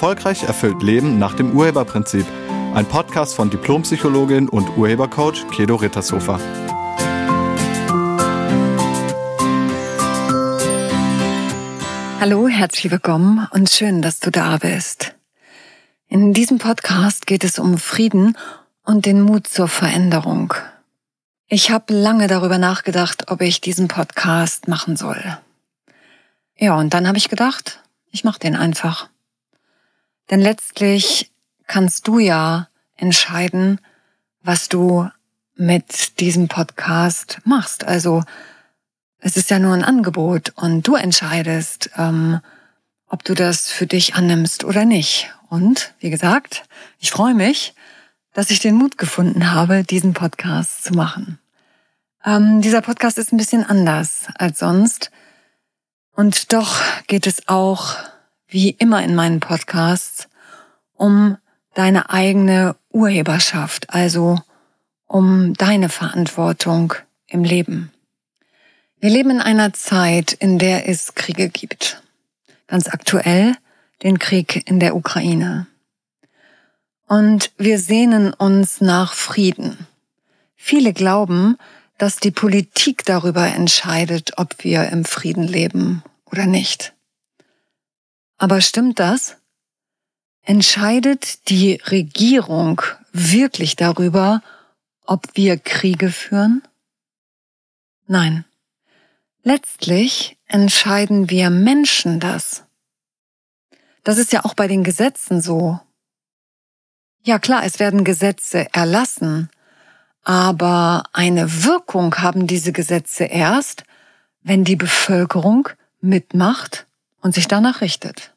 Erfolgreich erfüllt Leben nach dem Urheberprinzip. Ein Podcast von Diplompsychologin und Urhebercoach Kedo Rittershofer. Hallo, herzlich willkommen und schön, dass du da bist. In diesem Podcast geht es um Frieden und den Mut zur Veränderung. Ich habe lange darüber nachgedacht, ob ich diesen Podcast machen soll. Ja, und dann habe ich gedacht, ich mache den einfach. Denn letztlich kannst du ja entscheiden, was du mit diesem Podcast machst. Also es ist ja nur ein Angebot und du entscheidest, ähm, ob du das für dich annimmst oder nicht. Und wie gesagt, ich freue mich, dass ich den Mut gefunden habe, diesen Podcast zu machen. Ähm, dieser Podcast ist ein bisschen anders als sonst. Und doch geht es auch, wie immer in meinen Podcasts, um deine eigene Urheberschaft, also um deine Verantwortung im Leben. Wir leben in einer Zeit, in der es Kriege gibt. Ganz aktuell den Krieg in der Ukraine. Und wir sehnen uns nach Frieden. Viele glauben, dass die Politik darüber entscheidet, ob wir im Frieden leben oder nicht. Aber stimmt das? Entscheidet die Regierung wirklich darüber, ob wir Kriege führen? Nein. Letztlich entscheiden wir Menschen das. Das ist ja auch bei den Gesetzen so. Ja klar, es werden Gesetze erlassen, aber eine Wirkung haben diese Gesetze erst, wenn die Bevölkerung mitmacht und sich danach richtet.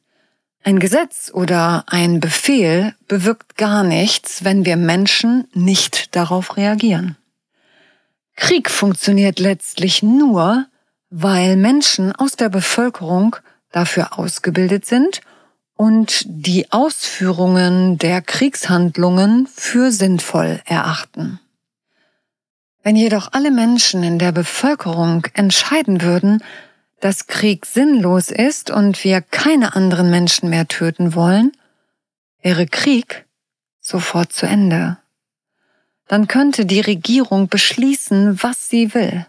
Ein Gesetz oder ein Befehl bewirkt gar nichts, wenn wir Menschen nicht darauf reagieren. Krieg funktioniert letztlich nur, weil Menschen aus der Bevölkerung dafür ausgebildet sind und die Ausführungen der Kriegshandlungen für sinnvoll erachten. Wenn jedoch alle Menschen in der Bevölkerung entscheiden würden, dass Krieg sinnlos ist und wir keine anderen Menschen mehr töten wollen, wäre Krieg sofort zu Ende. Dann könnte die Regierung beschließen, was sie will.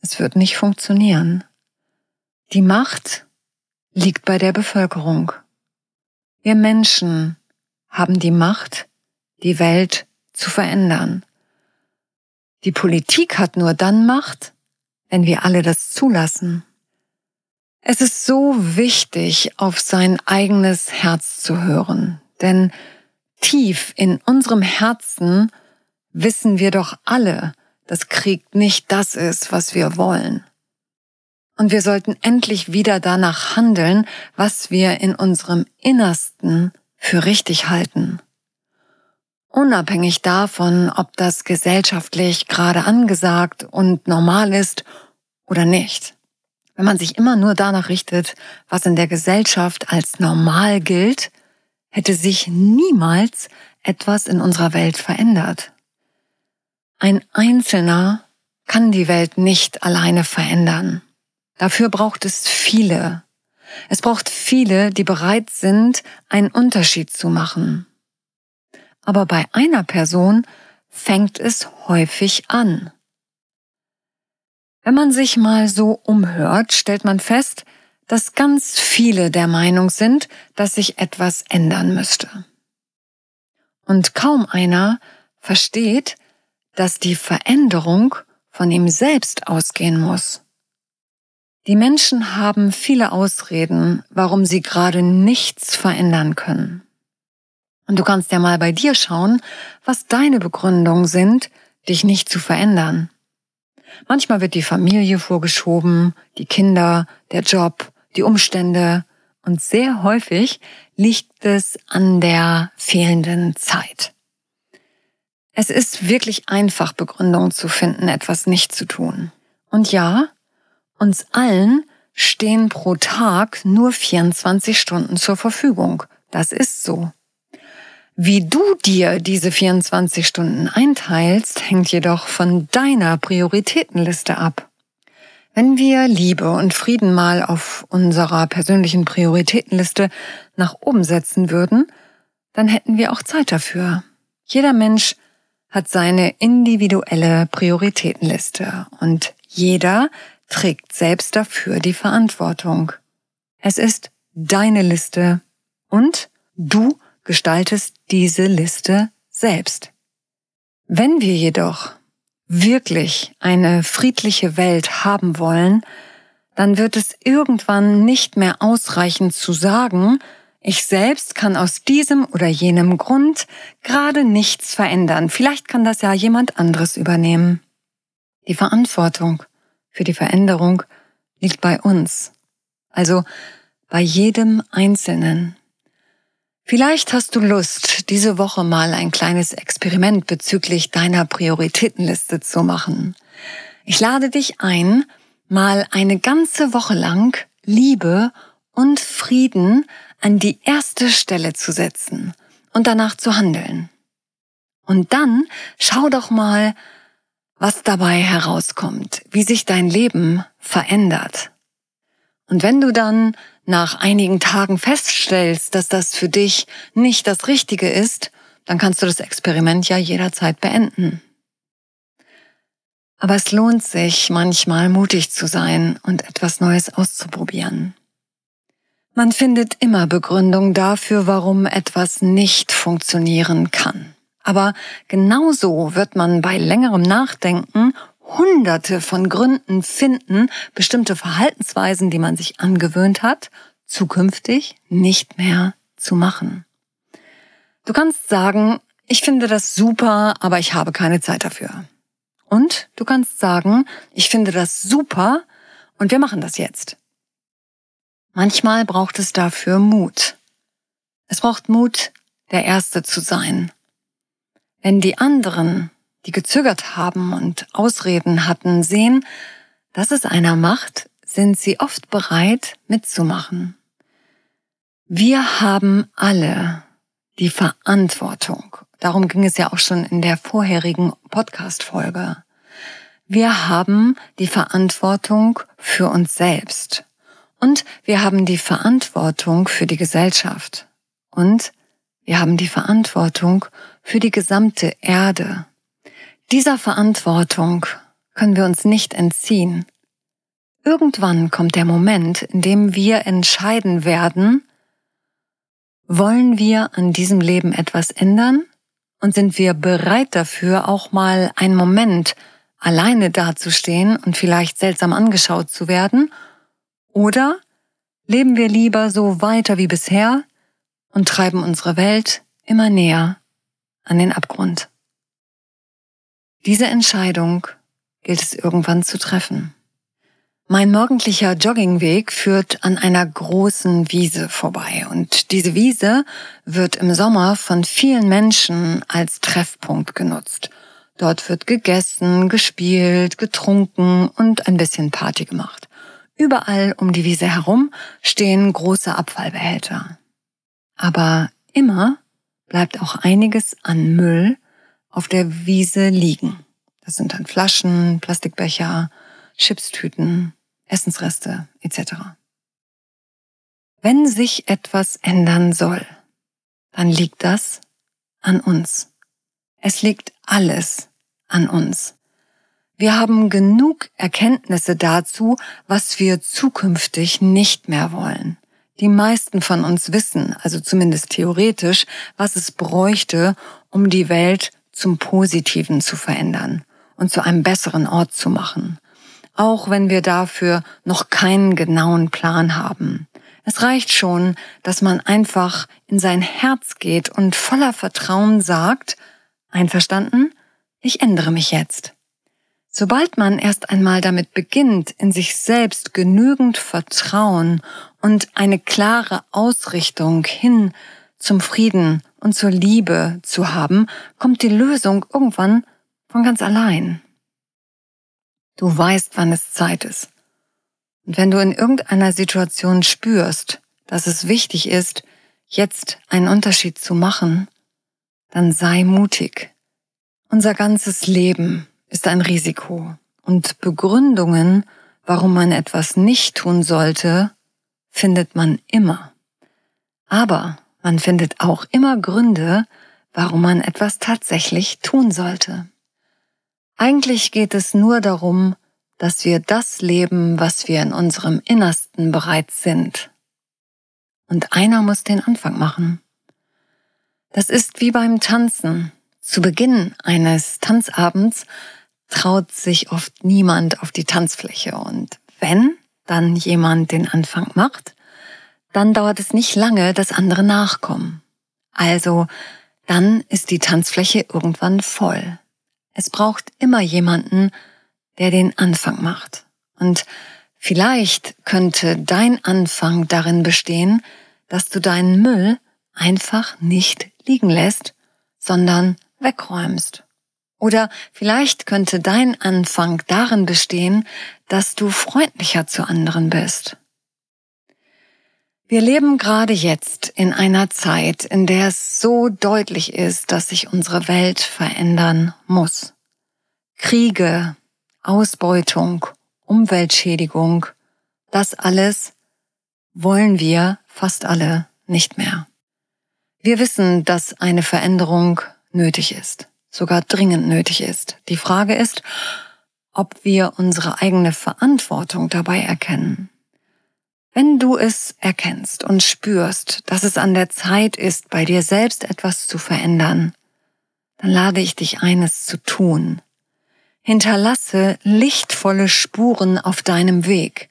Es wird nicht funktionieren. Die Macht liegt bei der Bevölkerung. Wir Menschen haben die Macht, die Welt zu verändern. Die Politik hat nur dann Macht, wenn wir alle das zulassen. Es ist so wichtig, auf sein eigenes Herz zu hören, denn tief in unserem Herzen wissen wir doch alle, dass Krieg nicht das ist, was wir wollen. Und wir sollten endlich wieder danach handeln, was wir in unserem Innersten für richtig halten unabhängig davon, ob das gesellschaftlich gerade angesagt und normal ist oder nicht. Wenn man sich immer nur danach richtet, was in der Gesellschaft als normal gilt, hätte sich niemals etwas in unserer Welt verändert. Ein Einzelner kann die Welt nicht alleine verändern. Dafür braucht es viele. Es braucht viele, die bereit sind, einen Unterschied zu machen. Aber bei einer Person fängt es häufig an. Wenn man sich mal so umhört, stellt man fest, dass ganz viele der Meinung sind, dass sich etwas ändern müsste. Und kaum einer versteht, dass die Veränderung von ihm selbst ausgehen muss. Die Menschen haben viele Ausreden, warum sie gerade nichts verändern können. Und du kannst ja mal bei dir schauen, was deine Begründungen sind, dich nicht zu verändern. Manchmal wird die Familie vorgeschoben, die Kinder, der Job, die Umstände und sehr häufig liegt es an der fehlenden Zeit. Es ist wirklich einfach, Begründungen zu finden, etwas nicht zu tun. Und ja, uns allen stehen pro Tag nur 24 Stunden zur Verfügung. Das ist so. Wie du dir diese 24 Stunden einteilst, hängt jedoch von deiner Prioritätenliste ab. Wenn wir Liebe und Frieden mal auf unserer persönlichen Prioritätenliste nach oben setzen würden, dann hätten wir auch Zeit dafür. Jeder Mensch hat seine individuelle Prioritätenliste und jeder trägt selbst dafür die Verantwortung. Es ist deine Liste und du gestaltest diese Liste selbst. Wenn wir jedoch wirklich eine friedliche Welt haben wollen, dann wird es irgendwann nicht mehr ausreichen zu sagen, ich selbst kann aus diesem oder jenem Grund gerade nichts verändern. Vielleicht kann das ja jemand anderes übernehmen. Die Verantwortung für die Veränderung liegt bei uns. Also bei jedem Einzelnen. Vielleicht hast du Lust, diese Woche mal ein kleines Experiment bezüglich deiner Prioritätenliste zu machen. Ich lade dich ein, mal eine ganze Woche lang Liebe und Frieden an die erste Stelle zu setzen und danach zu handeln. Und dann schau doch mal, was dabei herauskommt, wie sich dein Leben verändert. Und wenn du dann nach einigen Tagen feststellst, dass das für dich nicht das Richtige ist, dann kannst du das Experiment ja jederzeit beenden. Aber es lohnt sich manchmal mutig zu sein und etwas Neues auszuprobieren. Man findet immer Begründung dafür, warum etwas nicht funktionieren kann. Aber genauso wird man bei längerem Nachdenken hunderte von Gründen finden, bestimmte Verhaltensweisen, die man sich angewöhnt hat, zukünftig nicht mehr zu machen. Du kannst sagen, ich finde das super, aber ich habe keine Zeit dafür. Und du kannst sagen, ich finde das super und wir machen das jetzt. Manchmal braucht es dafür Mut. Es braucht Mut, der Erste zu sein. Wenn die anderen, die gezögert haben und Ausreden hatten, sehen, dass es einer macht, sind sie oft bereit mitzumachen. Wir haben alle die Verantwortung. Darum ging es ja auch schon in der vorherigen Podcast-Folge. Wir haben die Verantwortung für uns selbst. Und wir haben die Verantwortung für die Gesellschaft. Und wir haben die Verantwortung für die gesamte Erde. Dieser Verantwortung können wir uns nicht entziehen. Irgendwann kommt der Moment, in dem wir entscheiden werden, wollen wir an diesem Leben etwas ändern und sind wir bereit dafür, auch mal einen Moment alleine dazustehen und vielleicht seltsam angeschaut zu werden oder leben wir lieber so weiter wie bisher und treiben unsere Welt immer näher an den Abgrund. Diese Entscheidung gilt es irgendwann zu treffen. Mein morgendlicher Joggingweg führt an einer großen Wiese vorbei und diese Wiese wird im Sommer von vielen Menschen als Treffpunkt genutzt. Dort wird gegessen, gespielt, getrunken und ein bisschen Party gemacht. Überall um die Wiese herum stehen große Abfallbehälter. Aber immer bleibt auch einiges an Müll auf der Wiese liegen. Das sind dann Flaschen, Plastikbecher, Chipstüten, Essensreste etc. Wenn sich etwas ändern soll, dann liegt das an uns. Es liegt alles an uns. Wir haben genug Erkenntnisse dazu, was wir zukünftig nicht mehr wollen. Die meisten von uns wissen, also zumindest theoretisch, was es bräuchte, um die Welt zum Positiven zu verändern und zu einem besseren Ort zu machen. Auch wenn wir dafür noch keinen genauen Plan haben. Es reicht schon, dass man einfach in sein Herz geht und voller Vertrauen sagt, einverstanden, ich ändere mich jetzt. Sobald man erst einmal damit beginnt, in sich selbst genügend Vertrauen und eine klare Ausrichtung hin zum Frieden und zur Liebe zu haben, kommt die Lösung irgendwann von ganz allein. Du weißt, wann es Zeit ist. Und wenn du in irgendeiner Situation spürst, dass es wichtig ist, jetzt einen Unterschied zu machen, dann sei mutig. Unser ganzes Leben ist ein Risiko und Begründungen warum man etwas nicht tun sollte, findet man immer. Aber man findet auch immer Gründe, warum man etwas tatsächlich tun sollte. Eigentlich geht es nur darum, dass wir das leben, was wir in unserem Innersten bereits sind. Und einer muss den Anfang machen. Das ist wie beim Tanzen. Zu Beginn eines Tanzabends traut sich oft niemand auf die Tanzfläche und wenn dann jemand den Anfang macht, dann dauert es nicht lange, dass andere nachkommen. Also dann ist die Tanzfläche irgendwann voll. Es braucht immer jemanden, der den Anfang macht. Und vielleicht könnte dein Anfang darin bestehen, dass du deinen Müll einfach nicht liegen lässt, sondern wegräumst. Oder vielleicht könnte dein Anfang darin bestehen, dass du freundlicher zu anderen bist. Wir leben gerade jetzt in einer Zeit, in der es so deutlich ist, dass sich unsere Welt verändern muss. Kriege, Ausbeutung, Umweltschädigung, das alles wollen wir fast alle nicht mehr. Wir wissen, dass eine Veränderung nötig ist, sogar dringend nötig ist. Die Frage ist, ob wir unsere eigene Verantwortung dabei erkennen. Wenn du es erkennst und spürst, dass es an der Zeit ist, bei dir selbst etwas zu verändern, dann lade ich dich ein, es zu tun. Hinterlasse lichtvolle Spuren auf deinem Weg,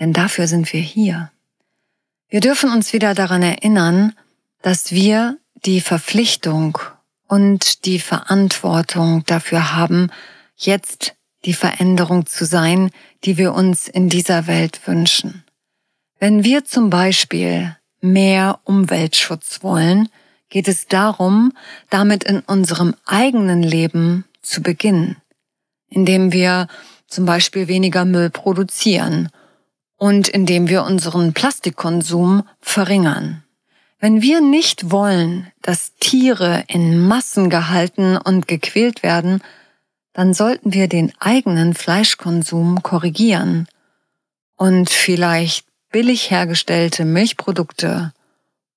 denn dafür sind wir hier. Wir dürfen uns wieder daran erinnern, dass wir die Verpflichtung und die Verantwortung dafür haben, jetzt die Veränderung zu sein, die wir uns in dieser Welt wünschen. Wenn wir zum Beispiel mehr Umweltschutz wollen, geht es darum, damit in unserem eigenen Leben zu beginnen indem wir zum Beispiel weniger Müll produzieren und indem wir unseren Plastikkonsum verringern. Wenn wir nicht wollen, dass Tiere in Massen gehalten und gequält werden, dann sollten wir den eigenen Fleischkonsum korrigieren und vielleicht billig hergestellte Milchprodukte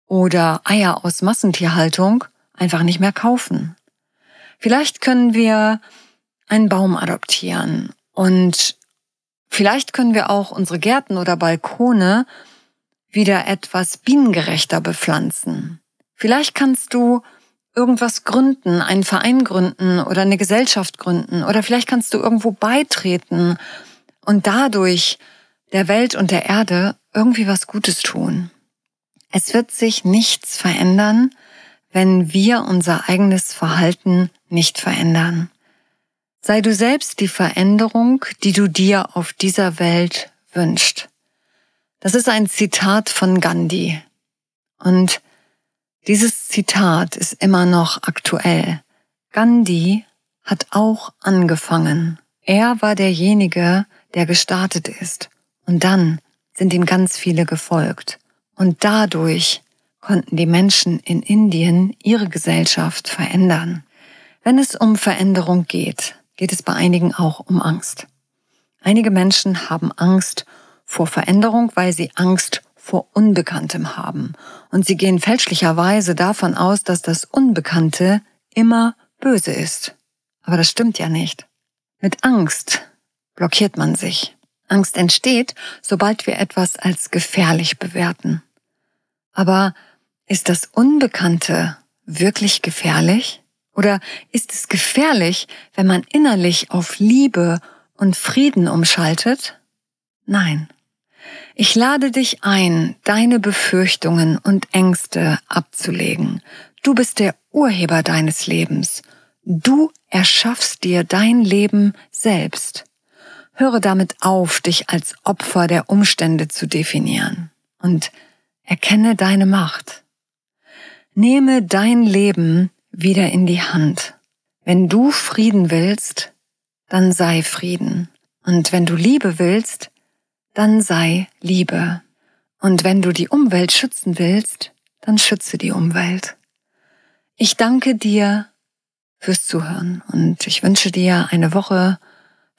oder Eier aus Massentierhaltung einfach nicht mehr kaufen. Vielleicht können wir einen Baum adoptieren. Und vielleicht können wir auch unsere Gärten oder Balkone wieder etwas bienengerechter bepflanzen. Vielleicht kannst du irgendwas gründen, einen Verein gründen oder eine Gesellschaft gründen oder vielleicht kannst du irgendwo beitreten und dadurch der Welt und der Erde irgendwie was Gutes tun. Es wird sich nichts verändern, wenn wir unser eigenes Verhalten nicht verändern. Sei du selbst die Veränderung, die du dir auf dieser Welt wünscht. Das ist ein Zitat von Gandhi. Und dieses Zitat ist immer noch aktuell. Gandhi hat auch angefangen. Er war derjenige, der gestartet ist. Und dann sind ihm ganz viele gefolgt. Und dadurch konnten die Menschen in Indien ihre Gesellschaft verändern. Wenn es um Veränderung geht, geht es bei einigen auch um Angst. Einige Menschen haben Angst vor Veränderung, weil sie Angst vor Unbekanntem haben. Und sie gehen fälschlicherweise davon aus, dass das Unbekannte immer böse ist. Aber das stimmt ja nicht. Mit Angst blockiert man sich. Angst entsteht, sobald wir etwas als gefährlich bewerten. Aber ist das Unbekannte wirklich gefährlich? Oder ist es gefährlich, wenn man innerlich auf Liebe und Frieden umschaltet? Nein. Ich lade dich ein, deine Befürchtungen und Ängste abzulegen. Du bist der Urheber deines Lebens. Du erschaffst dir dein Leben selbst. Höre damit auf, dich als Opfer der Umstände zu definieren und erkenne deine Macht. Nehme dein Leben wieder in die Hand. Wenn du Frieden willst, dann sei Frieden. Und wenn du Liebe willst, dann sei Liebe. Und wenn du die Umwelt schützen willst, dann schütze die Umwelt. Ich danke dir fürs Zuhören und ich wünsche dir eine Woche